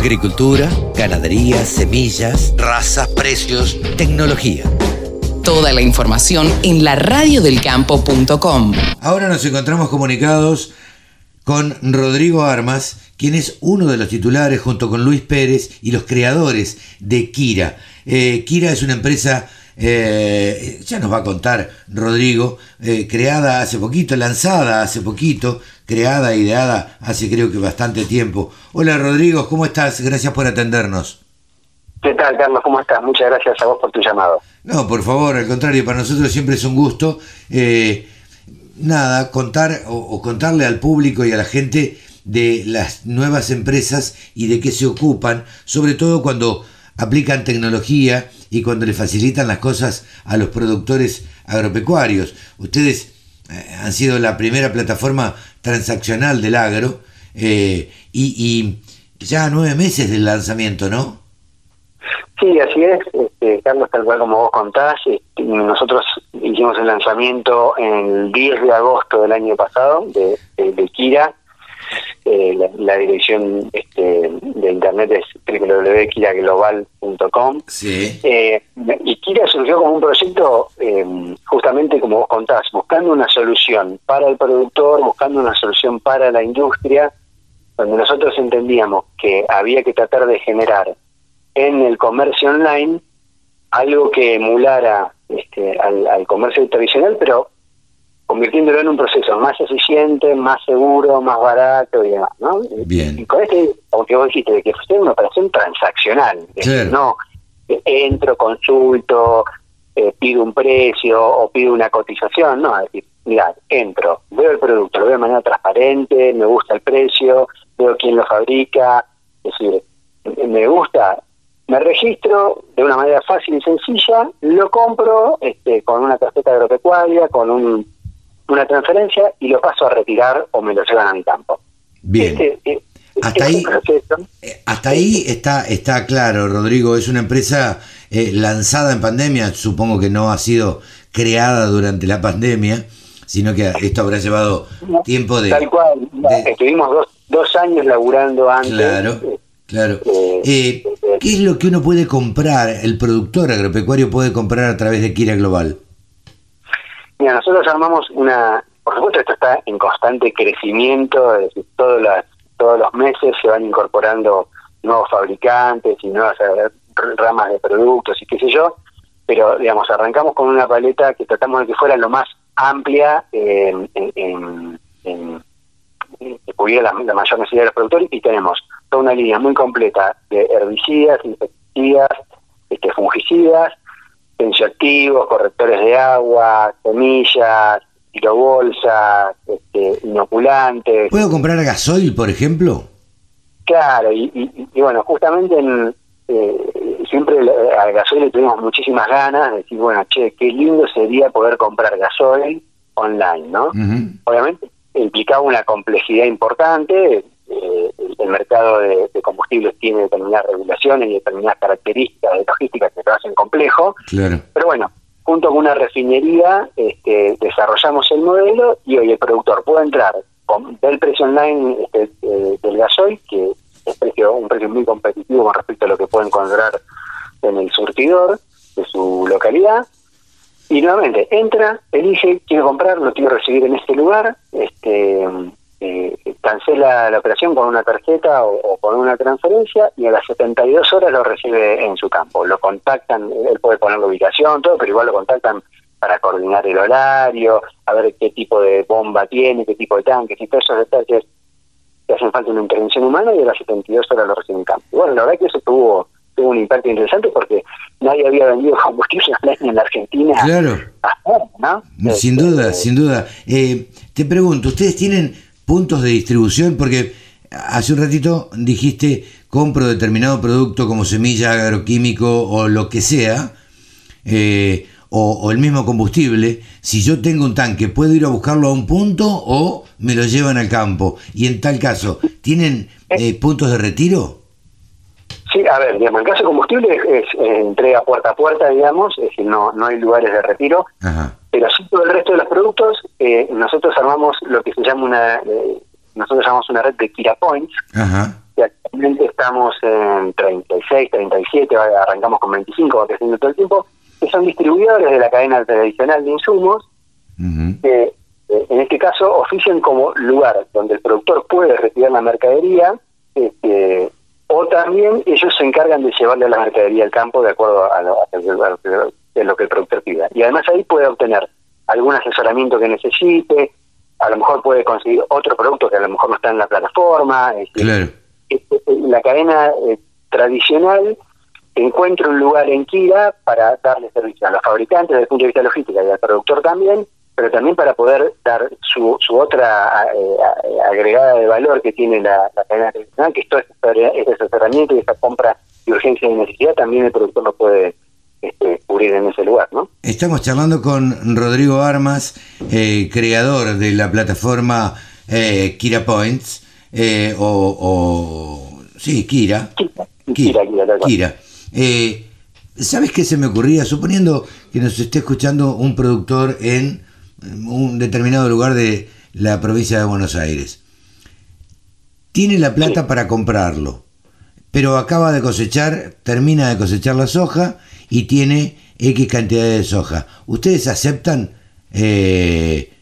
Agricultura, ganadería, semillas, razas, precios, tecnología. Toda la información en la radiodelcampo.com. Ahora nos encontramos comunicados con Rodrigo Armas, quien es uno de los titulares junto con Luis Pérez y los creadores de Kira. Eh, Kira es una empresa eh, ya nos va a contar Rodrigo, eh, creada hace poquito, lanzada hace poquito, creada, ideada hace creo que bastante tiempo. Hola Rodrigo, ¿cómo estás? Gracias por atendernos. ¿Qué tal, Carlos? ¿Cómo estás? Muchas gracias a vos por tu llamado. No, por favor, al contrario, para nosotros siempre es un gusto. Eh, nada, contar o contarle al público y a la gente de las nuevas empresas y de qué se ocupan, sobre todo cuando aplican tecnología y cuando le facilitan las cosas a los productores agropecuarios. Ustedes eh, han sido la primera plataforma transaccional del agro eh, y, ya nueve meses del lanzamiento, ¿no? Sí, así es, este, Carlos, tal cual como vos contás. Este, nosotros hicimos el lanzamiento el 10 de agosto del año pasado de, de Kira eh, la, dirección este, de internet es www.kiraglobal.com. Sí. Eh, y Kira surgió como un proyecto, eh, justamente como vos contás, buscando una solución para el productor, buscando una solución para la industria, donde nosotros entendíamos que había que tratar de generar en el comercio online algo que emulara este, al, al comercio tradicional, pero convirtiéndolo en un proceso más eficiente, más seguro, más barato y demás, ¿no? Bien. Y con este, aunque vos dijiste, de que fue una operación transaccional, no entro, consulto, eh, pido un precio o pido una cotización, no, es decir, mira, entro, veo el producto, lo veo de manera transparente, me gusta el precio, veo quién lo fabrica, es decir, me gusta, me registro de una manera fácil y sencilla, lo compro este, con una tarjeta agropecuaria, con un una transferencia y lo paso a retirar o me lo llevan a mi campo. Bien. Este, eh, hasta ahí, eh, hasta ahí está, está claro, Rodrigo. Es una empresa eh, lanzada en pandemia. Supongo que no ha sido creada durante la pandemia, sino que esto habrá llevado tiempo de. Tal cual. Estuvimos dos, dos años laburando antes. Claro. Claro. ¿Qué es lo que uno puede comprar, el productor agropecuario puede comprar a través de Kira Global? Mira, nosotros armamos una, por supuesto esto está en constante crecimiento, es decir, todos, las, todos los meses se van incorporando nuevos fabricantes y nuevas eh, ramas de productos y qué sé yo, pero digamos, arrancamos con una paleta que tratamos de que fuera lo más amplia en, que pudiera la, mayor necesidad de los productores y tenemos toda una línea muy completa de herbicidas, insecticidas, este, fungicidas, tensioactivos, correctores de agua, semillas, bolsas, este, inoculantes. ¿Puedo comprar gasoil, por ejemplo? Claro, y, bueno, justamente en, eh, siempre al gasoil le tuvimos muchísimas ganas de decir, bueno, che, qué lindo sería poder comprar gasoil online, ¿no? Obviamente implicaba una complejidad importante, eh, el mercado de, combustibles tiene determinadas regulaciones y determinadas características de logística que lo hacen complejo. Pero bueno, junto con una refinería este, desarrollamos el modelo y hoy el productor puede entrar con, del precio online este, eh, del gasoil, que es precio, un precio muy competitivo con respecto a lo que puede encontrar en el surtidor de su localidad. Y nuevamente entra, elige, quiero comprar, lo quiero recibir en este lugar, este eh, cancela la operación con una tarjeta o, con una transferencia y a las 72 horas lo recibe en su campo. Lo contactan, él puede poner la ubicación, todo, pero igual lo contactan para coordinar el horario, a ver qué tipo de bomba tiene, qué tipo de tanques y todos esos detalles que hacen falta una intervención humana y a las 72 horas lo recibe en campo. bueno, la verdad que eso tuvo tuvo un impacto interesante porque nadie había vendido combustible en la Argentina. Claro. Sin duda, este, sin duda. Eh, te pregunto, ¿ustedes tienen puntos de distribución? Porque hace un ratito dijiste compro determinado producto como semilla, agroquímico o lo que sea, eh, o, el mismo combustible. Si yo tengo un tanque, ¿puedo ir a buscarlo a un punto o me lo llevan al campo? Y en tal caso, ¿tienen eh, puntos de retiro? Sí, a ver, digamos, el caso de combustible es, entrega puerta a puerta, digamos, es decir, no, no hay lugares de retiro. Ajá. Pero así todo el resto de los productos, eh, nosotros armamos lo que se llama una, eh, nosotros llamamos una red de Kira Points, que actualmente estamos en 36, 37, arrancamos con 25, va creciendo todo el tiempo, que son distribuidores de la cadena tradicional de insumos, que eh, en este caso ofician como lugar donde el productor puede retirar la mercadería, este, o también ellos se encargan de llevarle la mercadería al campo de acuerdo a lo, que el productor pida. Y además ahí puede obtener algún asesoramiento que necesite, a lo mejor puede conseguir otro producto que a lo mejor no está en la plataforma. claro. La cadena eh, tradicional encuentra un lugar en Kira para darle servicio a los fabricantes desde el punto de vista logístico y al productor también, pero también para poder dar su, su otra eh, agregada de valor que tiene la, cadena tradicional, que es todo este asesoramiento y esta compra de urgencia y necesidad, también el productor lo puede este, cubrir en ese lugar, ¿no? Estamos charlando con Rodrigo Armas, eh, creador de la plataforma eh, Kira Points, eh, o, sí, Kira. Kira, Kira, Kira. ¿Sabes qué se me ocurría? Suponiendo que nos esté escuchando un productor en un determinado lugar de la provincia de Buenos Aires. Tiene la plata para comprarlo, pero acaba de cosechar, termina de cosechar la soja y tiene X cantidad de soja. ¿Ustedes aceptan eh,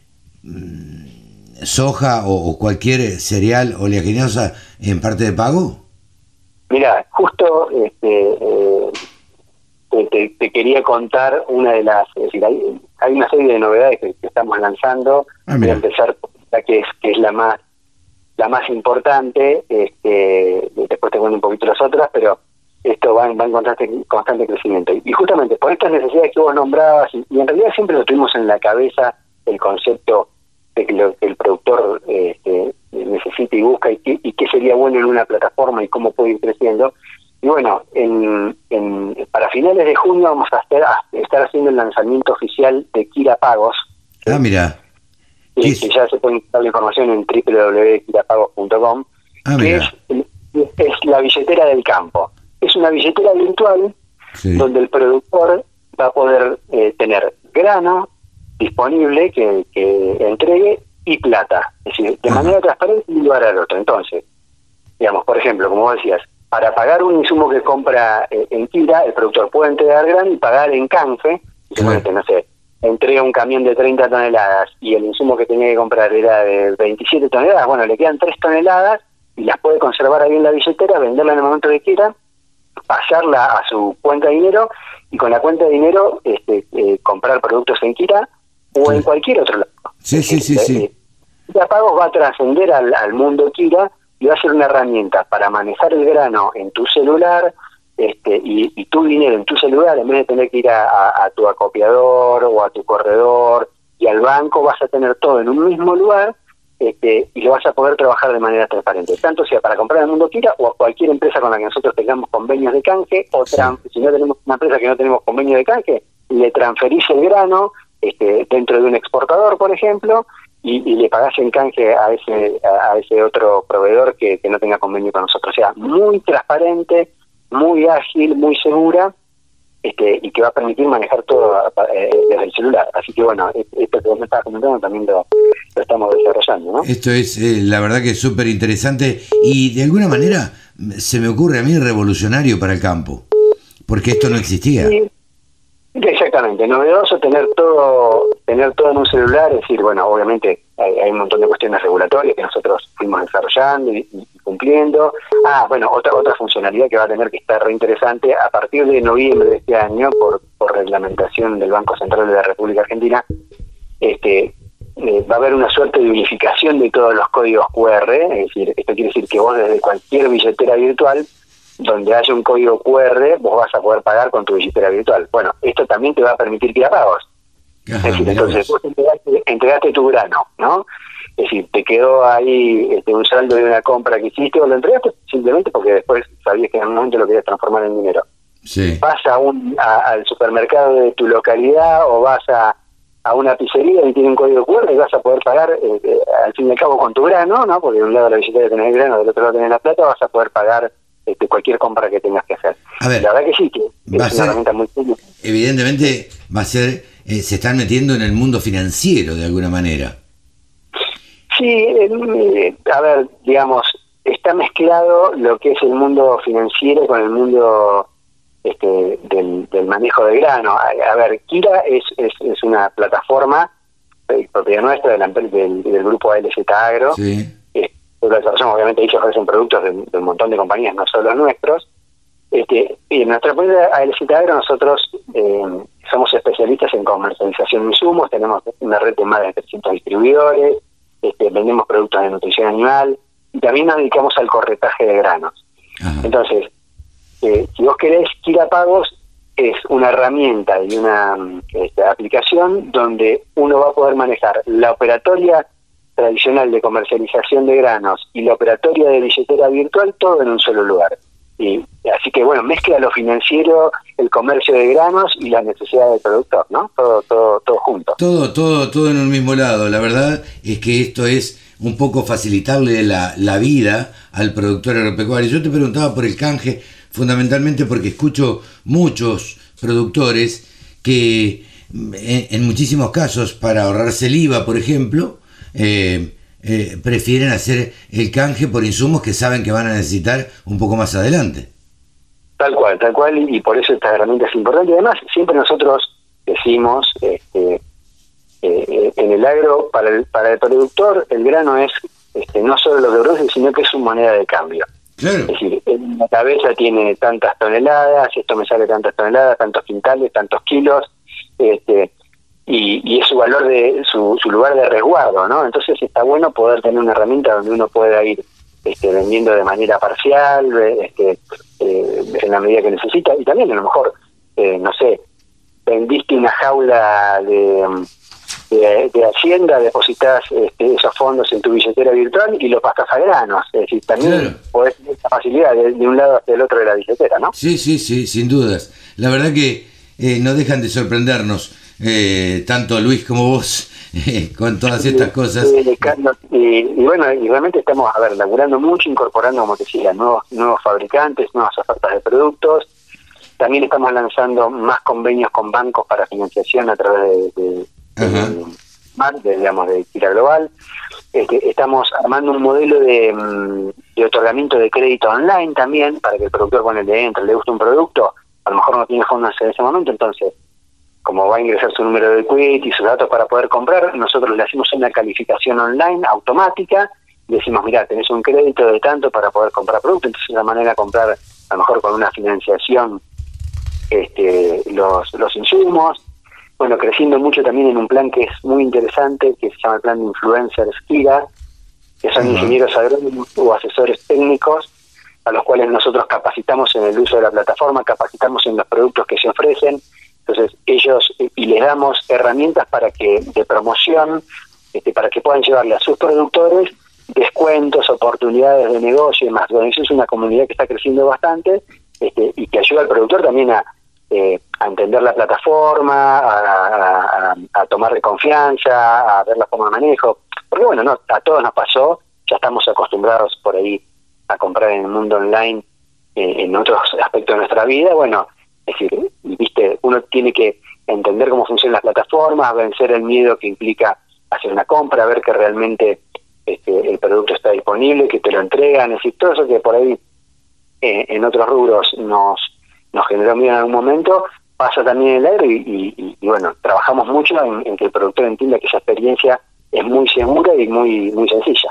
soja o, cualquier cereal oleaginosa en parte de pago? Mira, justo este, eh, te, quería contar una de las... Es decir, hay, una serie de novedades que, estamos lanzando. Ah, Voy a empezar la que es, que es la más la más importante, este, después te cuento un poquito las otras, pero esto va, va en constante, constante crecimiento. Y justamente por estas necesidades que vos nombrabas, y, en realidad siempre lo tuvimos en la cabeza el concepto de que, lo, el productor este, necesita y busca y, qué sería bueno en una plataforma y cómo puede ir creciendo. Y bueno, en, para finales de junio vamos a estar, haciendo el lanzamiento oficial de Kira Pagos. Ah, mira. Que, ya se puede encontrar la información en www.kirapagos.com. Ah, que es, es la billetera del campo. Es una billetera virtual donde el productor va a poder eh, tener grano disponible que, entregue y plata, es decir, de manera transparente y lugar al otro. Entonces, digamos, por ejemplo, como decías, para pagar un insumo que compra eh, en Kira, el productor puede entregar grano y pagar en canje, no sé, entrega un camión de 30 toneladas y el insumo que tenía que comprar era de 27 toneladas, bueno, le quedan 3 toneladas y las puede conservar ahí en la billetera, venderla en el momento que quiera pasarla a su cuenta de dinero y con la cuenta de dinero este, eh, comprar productos en Kira o en cualquier otro lado. Sí, sí, sí, sí. Kira Pagos va a trascender al, mundo Kira y va a ser una herramienta para manejar el grano en tu celular este, y, tu dinero en tu celular, en vez de tener que ir a, tu acopiador o a tu corredor y al banco, vas a tener todo en un mismo lugar este, y lo vas a poder trabajar de manera transparente, tanto sea para comprar el mundo Kira o a cualquier empresa con la que nosotros tengamos convenios de canje, o si no tenemos una empresa que no tenemos convenio de canje, le transferís el grano este, dentro de un exportador, por ejemplo, y, le pagás en canje a ese, a, ese otro proveedor que, que no tenga convenio con nosotros. O sea, muy transparente, muy ágil, muy segura este, y que va a permitir manejar todo eh, desde el celular. Así que bueno, e-, esto que vos me estabas comentando también lo, estamos desarrollando. ¿no? Esto es, eh, la verdad que es súper interesante y de alguna manera se me ocurre a mí revolucionario para el campo, porque esto no existía. Exactamente, novedoso tener todo tener todo en un celular, es decir, bueno, obviamente hay, un montón de cuestiones regulatorias que nosotros fuimos desarrollando y, cumpliendo. Ah, bueno, otra otra funcionalidad que va a tener que estar reinteresante a partir de noviembre de este año por, por reglamentación del Banco Central de la República Argentina, este eh, va a haber una suerte de unificación de todos los códigos QR, es decir, esto quiere decir que vos desde cualquier billetera virtual donde haya un código QR, vos vas a poder pagar con tu billetera virtual. Bueno, esto también te va a permitir que pagos. es decir, entonces vos entregaste, tu grano, ¿no? Es decir, te quedó ahí este, un saldo de una compra que hiciste o lo entregaste simplemente porque después sabías que en un momento lo querías transformar en dinero. Sí. Vas a un, al supermercado de tu localidad o vas a, a una pizzería y tiene un código QR y vas a poder pagar eh, eh, al fin y al cabo con tu grano, ¿no? Porque de un lado la billetera tenés el grano, del otro lado tenés la plata, vas a poder pagar este, cualquier compra que tengas que hacer. la verdad que sí, que es una herramienta muy Evidentemente va a ser, eh, se están metiendo en el mundo financiero de alguna manera. Sí, a ver, digamos, está mezclado lo que es el mundo financiero con el mundo este, del, manejo de grano. A, ver, Kira es, es, una plataforma eh, propiedad nuestra del, del, grupo ALZ Agro. Sí. Eh, obviamente ellos ofrecen productos de, un montón de compañías, no solo nuestros. Este, y en nuestra propiedad ALZ Agro nosotros eh, somos especialistas en comercialización de insumos, tenemos una red de más de 300 distribuidores, este, vendemos productos de nutrición animal y también nos dedicamos al corretaje de granos. Entonces, eh, si vos querés, Kira Pagos es una herramienta y una este, aplicación donde uno va a poder manejar la operatoria tradicional de comercialización de granos y la operatoria de billetera virtual todo en un solo lugar. Y, así que bueno, mezcla lo financiero, el comercio de granos y la necesidad del productor, ¿no? Todo, todo, todo junto. Todo, todo, todo en un mismo lado. La verdad es que esto es un poco facilitarle la, la vida al productor agropecuario. Yo te preguntaba por el canje, fundamentalmente porque escucho muchos productores que en, muchísimos casos, para ahorrarse el IVA, por ejemplo, eh, eh, prefieren hacer el canje por insumos que saben que van a necesitar un poco más adelante. Tal cual, tal cual, y, por eso esta herramienta es importante. Además, siempre nosotros decimos, este, eh, en el agro, para el, para el productor, el grano es este, no solo lo que produce, sino que es su moneda de cambio. Es decir, en la cabeza tiene tantas toneladas, esto me sale tantas toneladas, tantos quintales, tantos kilos, este, y, es su valor de su, su lugar de resguardo, ¿no? Entonces está bueno poder tener una herramienta donde uno pueda ir este, vendiendo de manera parcial, este, eh, en la medida que necesita, y también a lo mejor, eh, no sé, vendiste una jaula de, de, Hacienda, depositas este, esos fondos en tu billetera virtual y lo pasas a granos, es decir, también podés tener esa facilidad de, un lado hasta el otro de la billetera, ¿no? Sí, sí, sí, sin dudas. La verdad que eh, no dejan de sorprendernos eh, tanto Luis como vos eh, con todas estas cosas. y, bueno, y realmente estamos, a ver, laburando mucho, incorporando, como te decía, nuevos, nuevos fabricantes, nuevas ofertas de productos. También estamos lanzando más convenios con bancos para financiación a través de, de, digamos, de Tira Global. Este, estamos armando un modelo de, mm, de, otorgamiento de crédito online también, para que el productor, cuando le entre, le guste un producto, a lo mejor no tiene fondos en ese momento, entonces como va a ingresar su número de quit y sus datos para poder comprar, nosotros le hacemos una calificación online automática, decimos, mira, tenés un crédito de tanto para poder comprar producto, entonces la manera de comprar, a lo mejor con una financiación, este, los, los insumos, bueno, creciendo mucho también en un plan que es muy interesante, que se llama el plan de influencers KIRA, que son ingenieros agrónomos o asesores técnicos, a los cuales nosotros capacitamos en el uso de la plataforma, capacitamos en los productos que se ofrecen, entonces ellos y les damos herramientas para que de promoción, este, para que puedan llevarle a sus productores descuentos, oportunidades de negocio y demás. Bueno, eso es una comunidad que está creciendo bastante este, y que ayuda al productor también a, eh, a entender la plataforma, a, a, tomarle confianza, a ver la forma de manejo. Porque bueno, no, a todos nos pasó, ya estamos acostumbrados por ahí a comprar en el mundo online eh, en otros aspectos de nuestra vida. Bueno, es decir, viste, uno tiene que entender cómo funcionan las plataformas, vencer el miedo que implica hacer una compra, ver que realmente este, el producto está disponible, que te lo entregan, es decir, todo eso que por ahí eh, en otros rubros nos, nos generó miedo en algún momento, pasa también en el aire y, bueno, trabajamos mucho en, que el productor entienda que esa experiencia es muy segura y muy, muy sencilla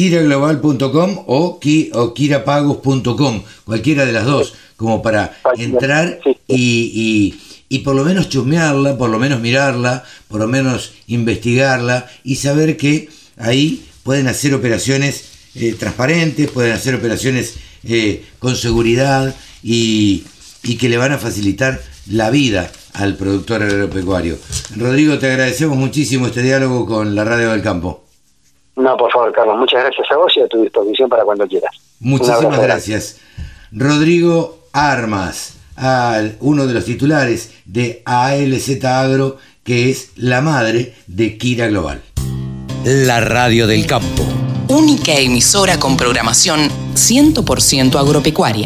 kiraglobal.com o, ki, o kirapagos.com, cualquiera de las dos, como para entrar y, y, por lo menos chusmearla, por lo menos mirarla, por lo menos investigarla y saber que ahí pueden hacer operaciones eh, transparentes, pueden hacer operaciones eh, con seguridad y, y que le van a facilitar la vida al productor agropecuario. Rodrigo, te agradecemos muchísimo este diálogo con la Radio del Campo. No, por favor, Carlos, muchas gracias a vos y a tu disposición para cuando quieras. Muchísimas gracias. Rodrigo Armas, uno de los titulares de ALZ Agro, que es la madre de Kira Global. La Radio del Campo. Única emisora con programación 100% agropecuaria.